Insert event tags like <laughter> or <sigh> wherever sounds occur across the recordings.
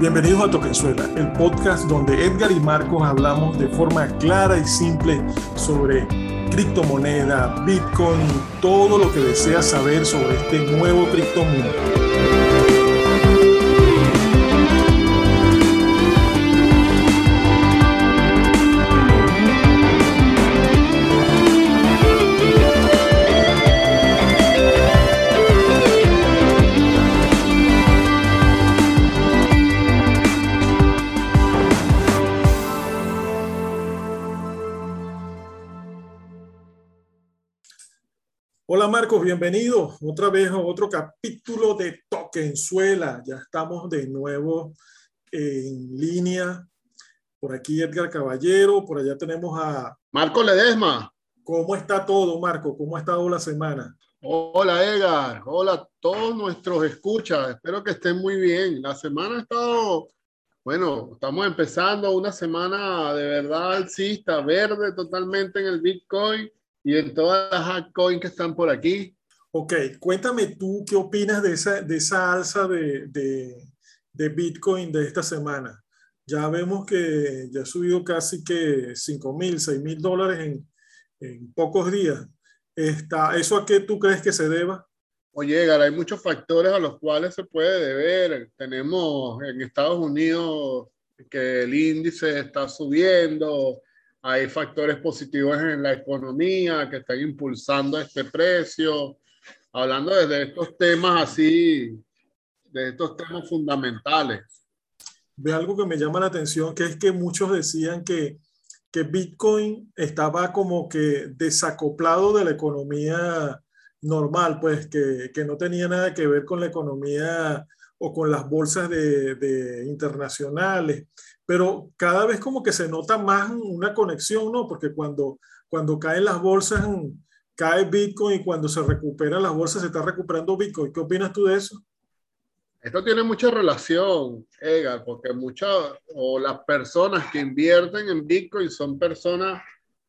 Bienvenidos a Toquenzuela, el podcast donde Edgar y Marcos hablamos de forma clara y simple sobre criptomoneda, Bitcoin, todo lo que deseas saber sobre este nuevo criptomundo. Hola Marcos, bienvenido otra vez a otro capítulo de Tokenzuela. Ya estamos de nuevo en línea. Por aquí Edgar Caballero, por allá tenemos a Marco Ledesma. ¿Cómo está todo, Marco? ¿Cómo ha estado la semana? Hola Edgar, hola a todos nuestros escuchas. Espero que estén muy bien. La semana ha estado, bueno, estamos empezando una semana de verdad alcista, verde totalmente en el Bitcoin y en todas las altcoins que están por aquí. Ok, cuéntame tú qué opinas de esa, de esa alza de, de, de Bitcoin de esta semana. Ya vemos que ya ha subido casi que 5 mil, 6 mil dólares en, en, pocos días. Está, ¿Eso a qué tú crees que se deba? Oye, hay muchos factores a los cuales se puede deber. Tenemos en Estados Unidos que el índice está subiendo, hay factores positivos en la economía que están impulsando este precio. Hablando de estos temas así, de estos temas fundamentales. Ve algo que me llama la atención, que es que muchos decían que, que Bitcoin estaba como que desacoplado de la economía normal, pues que, que no tenía nada que ver con la economía o con las bolsas de, de internacionales, pero cada vez como que se nota más una conexión, ¿no? Porque cuando, cuando caen las bolsas, cae Bitcoin y cuando se recuperan las bolsas, se está recuperando Bitcoin. ¿Qué opinas tú de eso? Esto tiene mucha relación, Edgar, porque muchas o las personas que invierten en Bitcoin son personas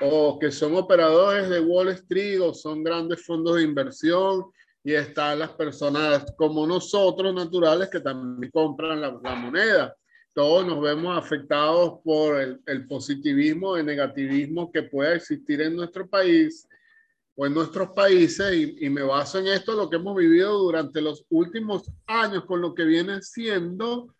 o que son operadores de Wall Street o son grandes fondos de inversión y están las personas como nosotros naturales que también compran la, moneda. Todos nos vemos afectados por el, el positivismo, el negativismo que pueda existir en nuestro país o en nuestros países y, y, me baso en esto, lo que hemos vivido durante los últimos años con lo que viene siendo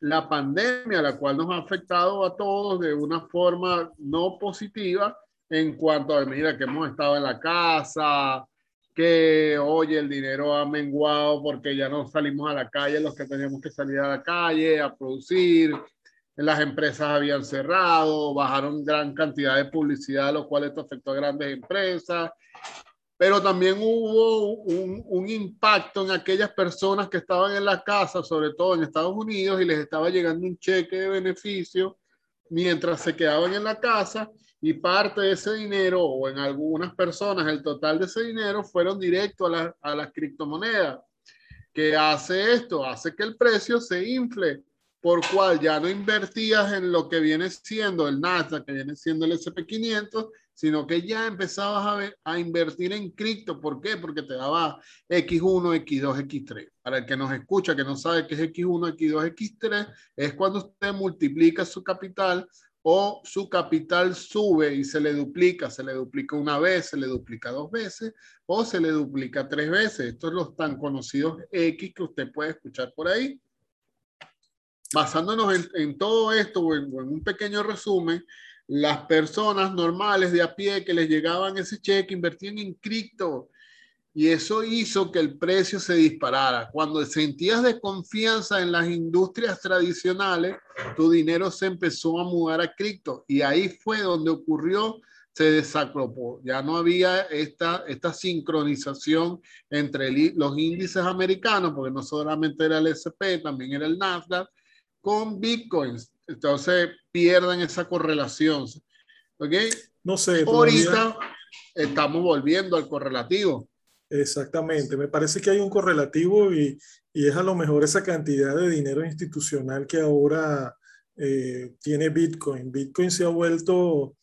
la pandemia, la cual nos ha afectado a todos de una forma no positiva en cuanto a, mira, que hemos estado en la casa, que, oye, el dinero ha menguado porque ya no salimos a la calle los que teníamos que salir a la calle a producir, las empresas habían cerrado, bajaron gran cantidad de publicidad, lo cual esto afectó a grandes empresas, pero también hubo un, un impacto en aquellas personas que estaban en la casa, sobre todo en Estados Unidos, y les estaba llegando un cheque de beneficio mientras se quedaban en la casa y parte de ese dinero, o en algunas personas, el total de ese dinero fueron directo a, la, a las criptomonedas. ¿Qué hace esto? Hace que el precio se infle, por cual ya no invertías en lo que viene siendo el Nasdaq, que viene siendo el SP500, sino que ya empezabas a, ver, a invertir en cripto. ¿Por qué? Porque te daba X1, X2, X3. Para el que nos escucha, que no sabe qué es X1, X2, X3, es cuando usted multiplica su capital o su capital sube y se le duplica, se le duplica una vez, se le duplica dos veces o se le duplica tres veces. Estos son los tan conocidos X que usted puede escuchar por ahí. Basándonos en, todo esto o en, en, un pequeño resumen, las personas normales de a pie que les llegaban ese cheque invertían en cripto y eso hizo que el precio se disparara. Cuando sentías desconfianza en las industrias tradicionales, tu dinero se empezó a mudar a cripto y ahí fue donde ocurrió, se desaclopó. Ya no había esta, esta sincronización entre el, los índices americanos, porque no solamente era el SP, también era el Nasdaq, con Bitcoins. Entonces pierden esa correlación. ¿Ok? No sé. Ahorita todavía... estamos volviendo al correlativo. Exactamente, me parece que hay un correlativo y, y, es a lo mejor esa cantidad de dinero institucional que ahora eh, tiene Bitcoin. Bitcoin se ha vuelto,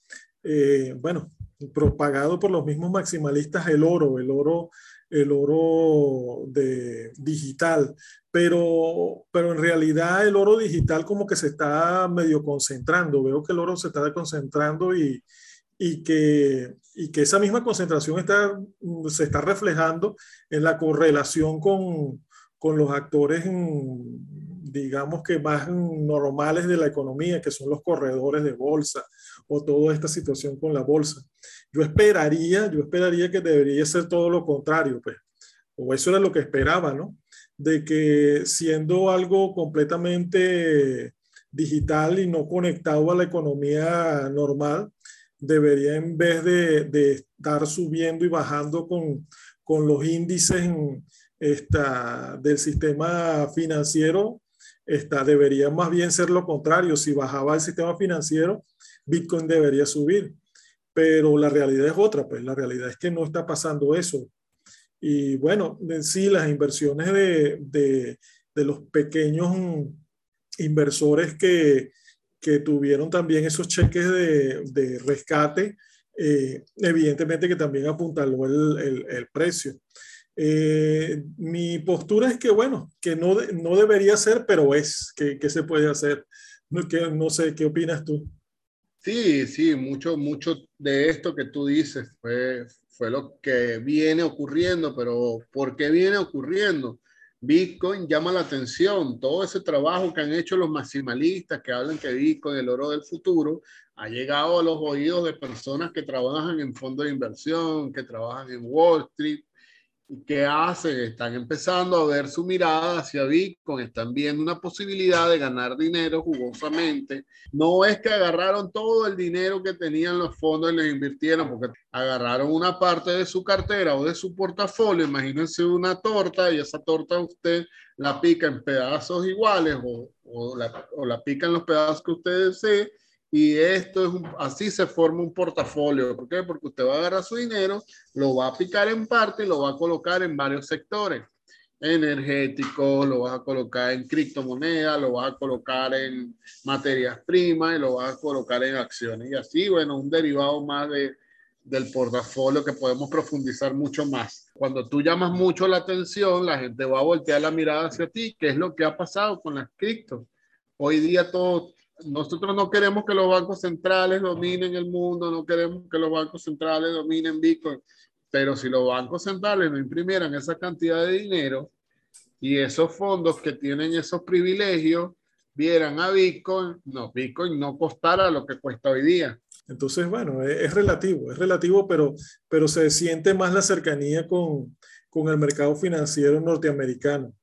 eh, bueno, propagado por los mismos maximalistas el oro. El oro el oro de, digital, pero, pero en realidad el oro digital como que se está medio concentrando. Veo que el oro se está concentrando y, y que, y que esa misma concentración está, se está reflejando en la correlación con, con los actores, digamos que más normales de la economía, que son los corredores de bolsa o toda esta situación con la bolsa. Yo esperaría, yo esperaría que debería ser todo lo contrario, pues, o eso era lo que esperaba, ¿no? De que siendo algo completamente digital y no conectado a la economía normal, debería en vez de, de estar subiendo y bajando con, con los índices esta, del sistema financiero, esta, debería más bien ser lo contrario. Si bajaba el sistema financiero, Bitcoin debería subir. Pero la realidad es otra, pues la realidad es que no está pasando eso. Y bueno, en sí, las inversiones de, de, de los pequeños inversores que, que tuvieron también esos cheques de, de rescate, eh, evidentemente que también apuntaló el, el, precio. Eh, mi postura es que, bueno, que no, no debería ser, pero es, que, que se puede hacer. No, que, no sé, ¿qué opinas tú? Sí, sí, mucho, mucho de esto que tú dices fue, fue lo que viene ocurriendo, pero ¿por qué viene ocurriendo? Bitcoin llama la atención, todo ese trabajo que han hecho los maximalistas que hablan que Bitcoin el oro del futuro, ha llegado a los oídos de personas que trabajan en fondos de inversión, que trabajan en Wall Street, ¿Qué hacen? Están empezando a ver su mirada hacia Bitcoin, están viendo una posibilidad de ganar dinero jugosamente. No es que agarraron todo el dinero que tenían los fondos y les invirtieron, porque agarraron una parte de su cartera o de su portafolio. Imagínense una torta y esa torta usted la pica en pedazos iguales o, o, la, o la pica en los pedazos que usted desee y esto es así se forma un portafolio. ¿Por qué? Porque usted va a agarrar su dinero, lo va a picar en parte y lo va a colocar en varios sectores energéticos, lo vas a colocar en criptomonedas, lo vas a colocar en materias primas y lo vas a colocar en acciones. Y así, bueno, un derivado más de, del portafolio que podemos profundizar mucho más. Cuando tú llamas mucho la atención, la gente va a voltear la mirada hacia ti, ¿Qué es lo que ha pasado con las criptos. Hoy día todo, nosotros no queremos que los bancos centrales dominen el mundo, no queremos que los bancos centrales dominen Bitcoin, pero si los bancos centrales no imprimieran esa cantidad de dinero y esos fondos que tienen esos privilegios vieran a Bitcoin, no, Bitcoin no costara lo que cuesta hoy día. Entonces, bueno, es, relativo, es relativo, pero, pero se siente más la cercanía con, con el mercado financiero norteamericano.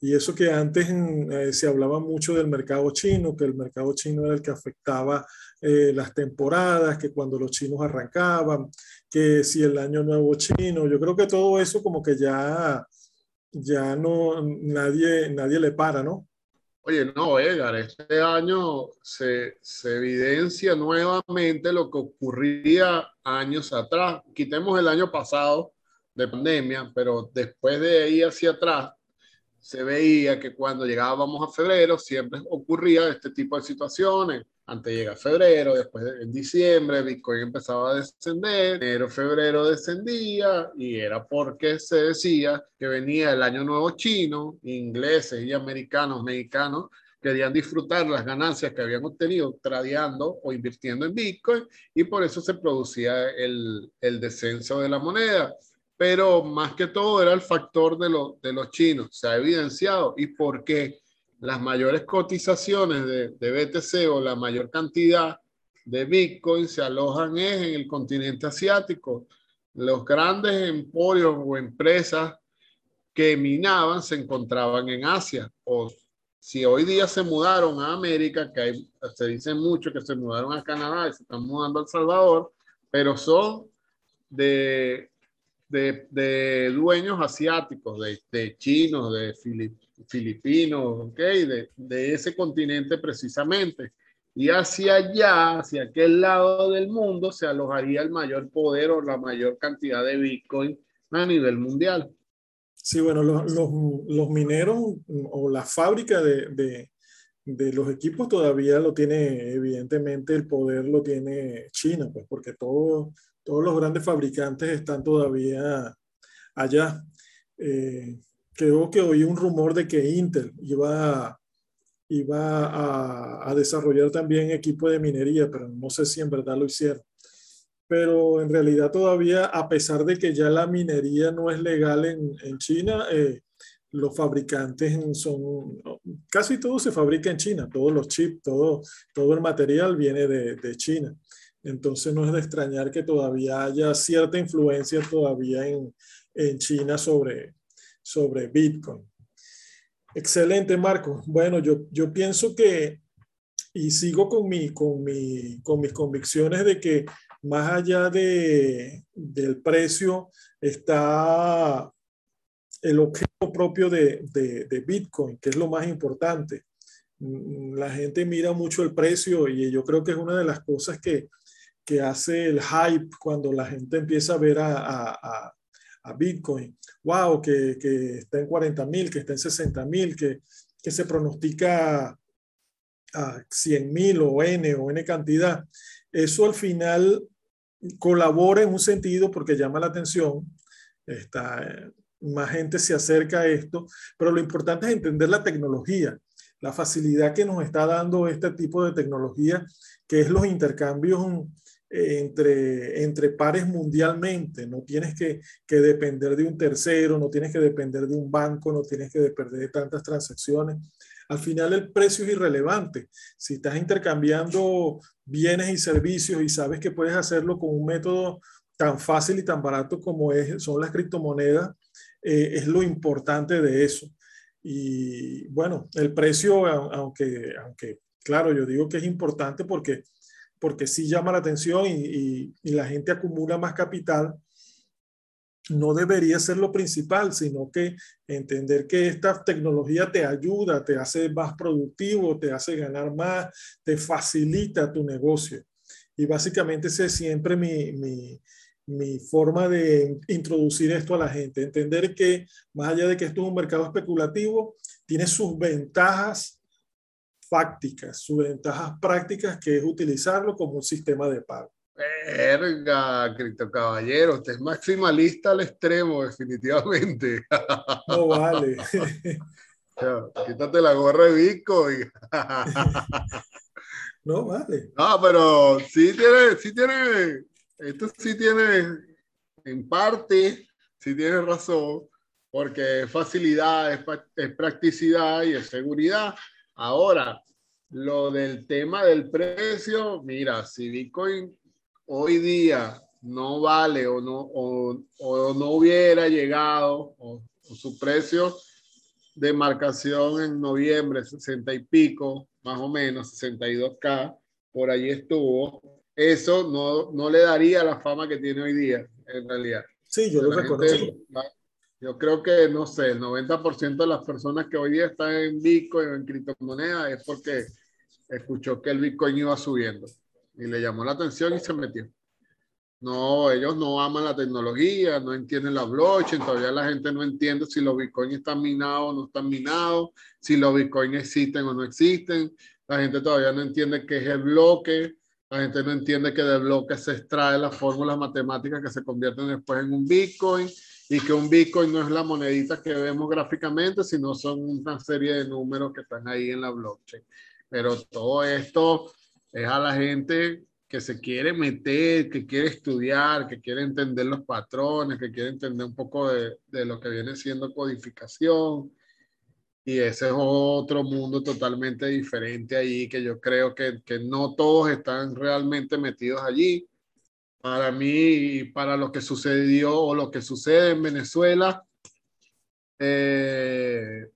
Y eso que antes eh, se hablaba mucho del mercado chino, que el mercado chino era el que afectaba eh, las temporadas, que cuando los chinos arrancaban, que si el año nuevo chino, yo creo que todo eso como que ya, ya no, nadie, nadie le para, ¿no? Oye, no, Edgar, este año se, se evidencia nuevamente lo que ocurría años atrás. Quitemos el año pasado de pandemia, pero después de ahí hacia atrás, se veía que cuando llegábamos a febrero siempre ocurría este tipo de situaciones. Antes llega febrero, después en diciembre Bitcoin empezaba a descender, enero, febrero descendía y era porque se decía que venía el año nuevo chino, ingleses y americanos, mexicanos, querían disfrutar las ganancias que habían obtenido tradeando o invirtiendo en Bitcoin y por eso se producía el, el descenso de la moneda pero más que todo era el factor de, de los chinos. Se ha evidenciado y porque las mayores cotizaciones de, de, BTC o la mayor cantidad de Bitcoin se alojan es en el continente asiático. Los grandes emporios o empresas que minaban se encontraban en Asia. O si hoy día se mudaron a América, que hay, se dice mucho que se mudaron a Canadá y se están mudando a El Salvador, pero son de de, de dueños asiáticos, de, de chinos, de filip, filipinos, ¿okay? de, de ese continente precisamente. Y hacia allá, hacia aquel lado del mundo, se alojaría el mayor poder o la mayor cantidad de Bitcoin a nivel mundial. Sí, bueno, los, los, los mineros o la fábrica de, de, de, los equipos todavía lo tiene, evidentemente el poder lo tiene China, pues porque todo, todos los grandes fabricantes están todavía allá. Eh, creo que oí un rumor de que Intel iba, iba a, a, desarrollar también equipo de minería, pero no sé si en verdad lo hicieron. Pero en realidad todavía, a pesar de que ya la minería no es legal en, en China, eh, los fabricantes son, casi todo se fabrica en China, todos los chips, todo, todo el material viene de, de China. Entonces no es de extrañar que todavía haya cierta influencia todavía en, en China sobre, sobre Bitcoin. Excelente, Marco. Bueno, yo, yo pienso que, y sigo con, mi, con, mi, con mis convicciones de que más allá de, del precio está el objeto propio de, de, de, Bitcoin, que es lo más importante. Mm, la gente mira mucho el precio y yo creo que es una de las cosas que, que hace el hype cuando la gente empieza a ver a, a, a Bitcoin. ¡Wow! Que, que, está en 40 mil, que está en 60 mil, que, que se pronostica a 100 mil o N o N cantidad. Eso al final colabora en un sentido porque llama la atención. Está, más gente se acerca a esto, pero lo importante es entender la tecnología, la facilidad que nos está dando este tipo de tecnología, que es los intercambios entre, entre pares mundialmente. No tienes que, que, depender de un tercero, no tienes que depender de un banco, no tienes que depender de tantas transacciones. Al final el precio es irrelevante. Si estás intercambiando bienes y servicios y sabes que puedes hacerlo con un método tan fácil y tan barato como es, son las criptomonedas, eh, es lo importante de eso. Y bueno, el precio, aunque, aunque claro, yo digo que es importante porque, porque sí llama la atención y, la gente acumula más capital, no debería ser lo principal, sino que entender que esta tecnología te ayuda, te hace más productivo, te hace ganar más, te facilita tu negocio. Y básicamente ese es siempre mi forma de introducir esto a la gente, entender que más allá de que esto es un mercado especulativo, tiene sus ventajas fácticas, sus ventajas prácticas, que es utilizarlo como un sistema de pago. Verga, Cripto Caballero, usted es maximalista al extremo, definitivamente. No vale. <laughs> Quítate la gorra de Bitcoin. <laughs> No vale. No, pero sí tiene, sí tiene esto sí tiene, en parte, sí tiene razón, porque es facilidad, es, es practicidad y es seguridad. Ahora, lo del tema del precio, mira, si Bitcoin hoy día no vale o no, o, o no hubiera llegado o, o, su precio de marcación en noviembre, 60 y pico, más o menos, 62K, por allí estuvo, eso no, no le daría la fama que tiene hoy día, en realidad. Sí, yo lo reconozco. Yo creo que, no sé, el 90% de las personas que hoy día están en Bitcoin o en criptomonedas es porque escuchó que el Bitcoin iba subiendo y le llamó la atención y se metió. No, ellos no aman la tecnología, no entienden la blockchain, todavía la gente no entiende si los Bitcoin están minados o no están minados, si los Bitcoin existen o no existen. La gente todavía no entiende qué es el bloque, la gente no entiende que del bloque se extrae las fórmulas matemáticas que se convierten después en un Bitcoin y que un Bitcoin no es la monedita que vemos gráficamente, sino son una serie de números que están ahí en la blockchain. Pero todo esto es a la gente que se quiere meter, que quiere estudiar, que quiere entender los patrones, que quiere entender un poco de, de lo que viene siendo codificación, y ese es otro mundo totalmente diferente allí que yo creo que, que no todos están realmente metidos allí. Para mí, para lo que sucedió o lo que sucede en Venezuela, eh,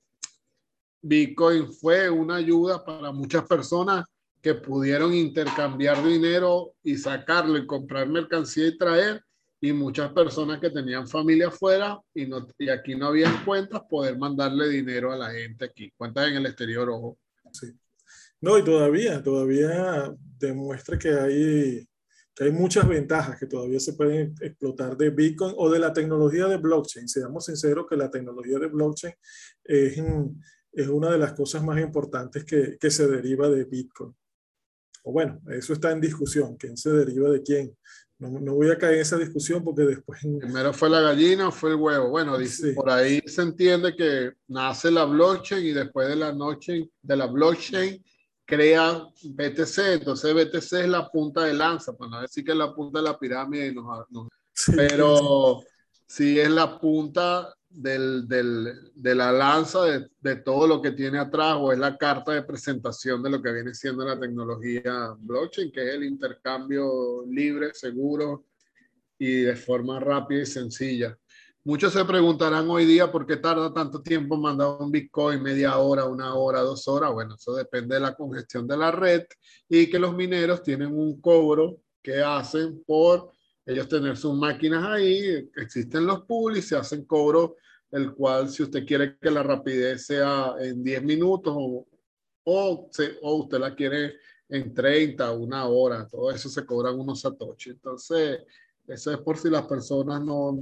Bitcoin fue una ayuda para muchas personas que pudieron intercambiar dinero y sacarlo y comprar mercancía y traer y muchas personas que tenían familia afuera y, no, y aquí no había cuentas, poder mandarle dinero a la gente aquí. Cuentas en el exterior, ojo. Sí. No, y todavía, todavía demuestra que hay, hay muchas ventajas que todavía se pueden explotar de Bitcoin o de la tecnología de blockchain. Seamos sinceros que la tecnología de blockchain es, es una de las cosas más importantes que, que se deriva de Bitcoin. o bueno, eso está en discusión, quién se deriva de quién. No, no, voy a caer en esa discusión porque después... Primero fue la gallina o fue el huevo. Bueno, dice, por ahí se entiende que nace la blockchain y después de la noche de la blockchain crea BTC. Entonces BTC es la punta de lanza, no decir que es la punta de la pirámide, pero sí es la punta del, del, de la lanza de, de, todo lo que tiene atrás o es la carta de presentación de lo que viene siendo la tecnología blockchain, que es el intercambio libre, seguro y de forma rápida y sencilla. Muchos se preguntarán hoy día por qué tarda tanto tiempo mandar un Bitcoin, media hora, una hora, dos horas. Bueno, eso depende de la congestión de la red y que los mineros tienen un cobro que hacen por ellos tener sus máquinas ahí, existen los pools y se hacen cobro, el cual si usted quiere que la rapidez sea en 10 minutos o, o, o usted la quiere en 30, una hora, todo eso se cobran unos satoshi. Entonces, eso es por si las personas no...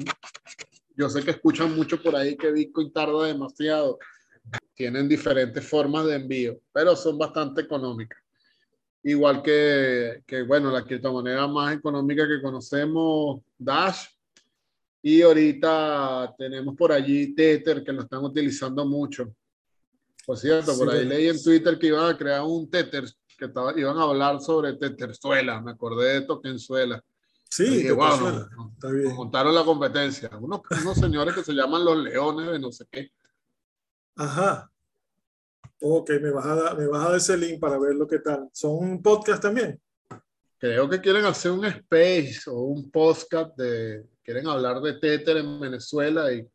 Yo sé que escuchan mucho por ahí que Bitcoin tarda demasiado. Tienen diferentes formas de envío, pero son bastante económicas igual que, que, bueno, la criptomoneda más económica que conocemos, Dash. Y ahorita tenemos por allí Tether, que lo están utilizando mucho. Por cierto, por ahí leí en Twitter que iban a crear un Tether, que estaba, iban a hablar sobre Tetherzuela. Me acordé de Tokenzuela. Sí, dije, wow, está bien. montaron la competencia. Unos, unos señores que se llaman los leones de no sé qué. Ajá. Ok, me vas, a dar, me vas a dar ese link para ver lo que tal. ¿Son un podcast también? Creo que quieren hacer un space o un podcast de, quieren hablar de Tether en Venezuela y,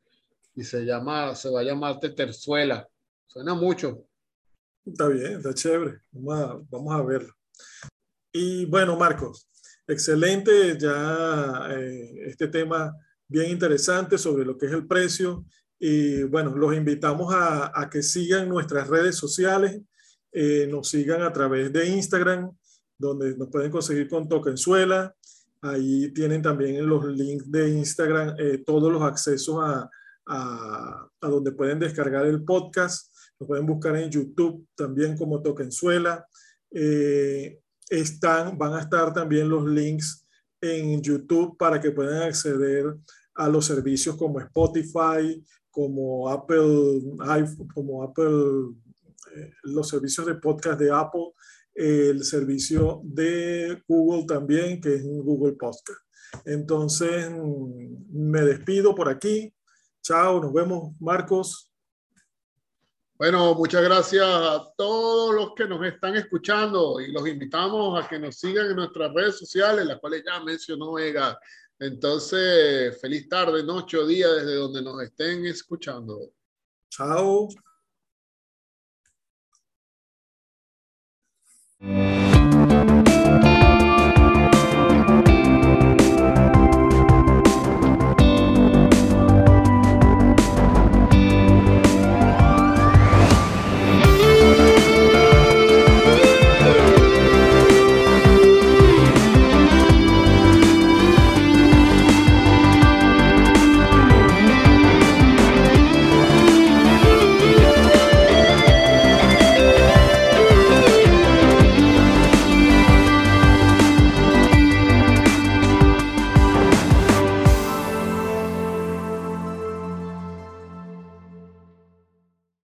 y se llama, se va a llamar Tetherzuela. Suena mucho. Está bien, está chévere. Vamos a, vamos a verlo. Y bueno, Marcos, excelente ya eh, este tema bien interesante sobre lo que es el precio y bueno, los invitamos a, a que sigan nuestras redes sociales, eh, nos sigan a través de Instagram, donde nos pueden conseguir con Tokenzuela. Ahí tienen también los links de Instagram, eh, todos los accesos a, a, a, donde pueden descargar el podcast. Lo pueden buscar en YouTube también como Tokenzuela. Eh, están, van a estar también los links en YouTube para que puedan acceder a los servicios como Spotify, como Apple, como Apple, eh, los servicios de podcast de Apple, el servicio de Google también, que es Google Podcast. Entonces, me despido por aquí. Chao, nos vemos, Marcos. Bueno, muchas gracias a todos los que nos están escuchando y los invitamos a que nos sigan en nuestras redes sociales, las cuales ya mencionó Ega. Entonces, feliz tarde, noche o día desde donde nos estén escuchando. Chao.